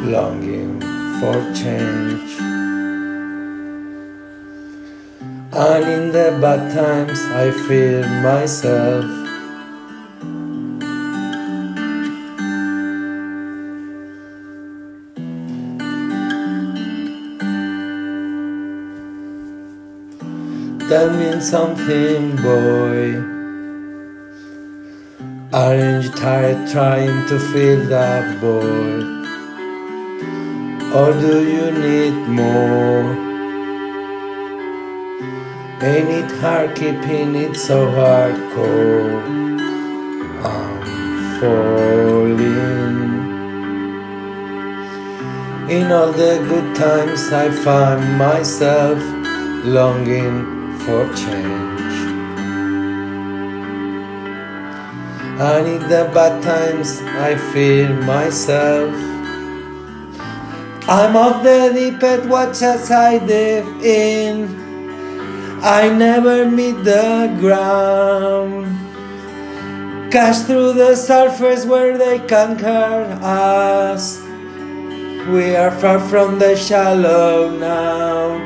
longing for change. And in the bad times, I feel myself. Tell me something, boy. Aren't you tired trying to fill that void? Or do you need more? Ain't it hard keeping it so hardcore? I'm falling. In all the good times, I find myself longing for change. And in the bad times, I feel myself. I'm off the deep end, watch as I dive in. I never meet the ground. Cash through the surface where they conquer us. We are far from the shallow now.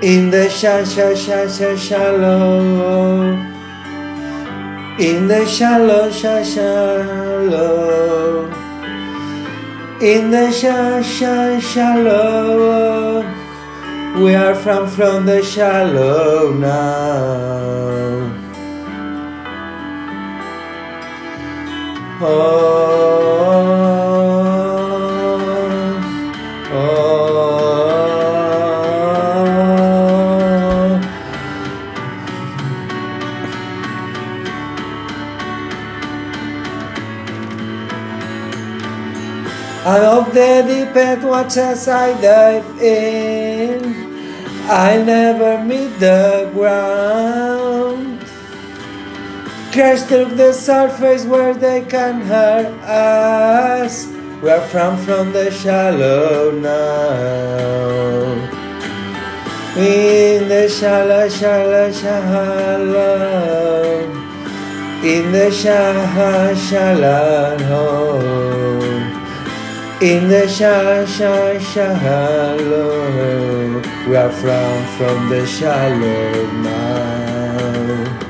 In the sha sha sha sha shallow. In the shallow sha shallow. In the sha shallow. We are from from the shallow now. Oh, I love the deep end, watch as I dive in. I never meet the ground. Crash through the surface where they can hurt us. We're from from the shallow now. In the shallow, shallow, shallow. In the shallow, shallow. In the shallow, shallow. We are from from the shallow now.